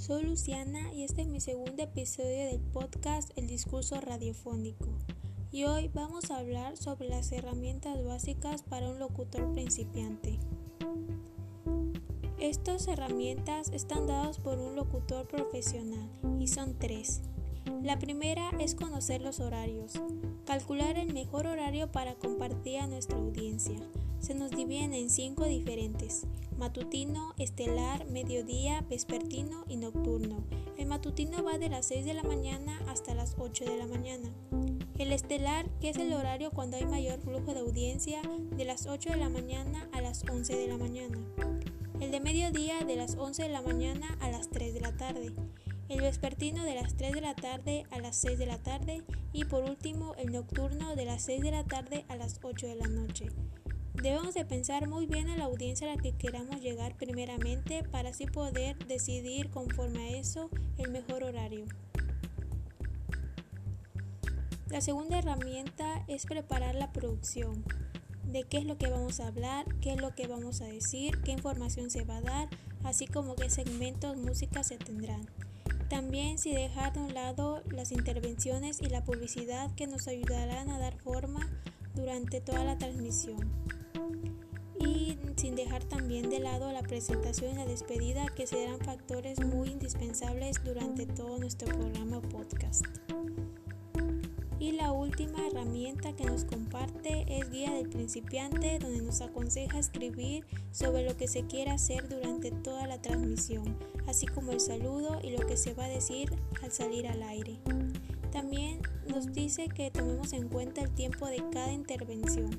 soy Luciana y este es mi segundo episodio del podcast El Discurso Radiofónico. Y hoy vamos a hablar sobre las herramientas básicas para un locutor principiante. Estas herramientas están dadas por un locutor profesional y son tres. La primera es conocer los horarios, calcular el mejor horario para compartir a nuestra audiencia. Se nos dividen en cinco diferentes, matutino, estelar, mediodía, vespertino y nocturno. El matutino va de las 6 de la mañana hasta las 8 de la mañana. El estelar, que es el horario cuando hay mayor flujo de audiencia, de las 8 de la mañana a las 11 de la mañana. El de mediodía de las 11 de la mañana a las 3 de la tarde el vespertino de las 3 de la tarde a las 6 de la tarde y por último el nocturno de las 6 de la tarde a las 8 de la noche. Debemos de pensar muy bien a la audiencia a la que queramos llegar primeramente para así poder decidir conforme a eso el mejor horario. La segunda herramienta es preparar la producción, de qué es lo que vamos a hablar, qué es lo que vamos a decir, qué información se va a dar, así como qué segmentos música se tendrán. También si dejar de un lado las intervenciones y la publicidad que nos ayudarán a dar forma durante toda la transmisión. Y sin dejar también de lado la presentación y la despedida que serán factores muy indispensables durante todo nuestro programa podcast. Y la última herramienta que nos comparte es Guía del Principiante, donde nos aconseja escribir sobre lo que se quiere hacer durante toda la transmisión, así como el saludo y lo que se va a decir al salir al aire. También nos dice que tomemos en cuenta el tiempo de cada intervención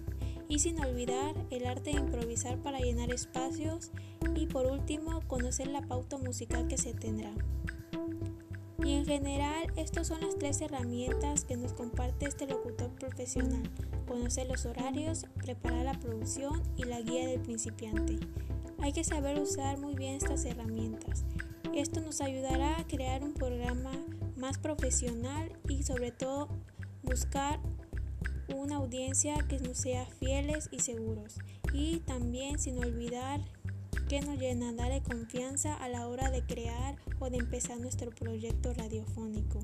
y sin olvidar el arte de improvisar para llenar espacios y por último conocer la pauta musical que se tendrá. Y en general, estas son las tres herramientas que nos comparte este locutor profesional. Conocer los horarios, preparar la producción y la guía del principiante. Hay que saber usar muy bien estas herramientas. Esto nos ayudará a crear un programa más profesional y sobre todo buscar una audiencia que nos sea fieles y seguros. Y también sin olvidar que nos llenará de confianza a la hora de crear o de empezar nuestro proyecto radiofónico.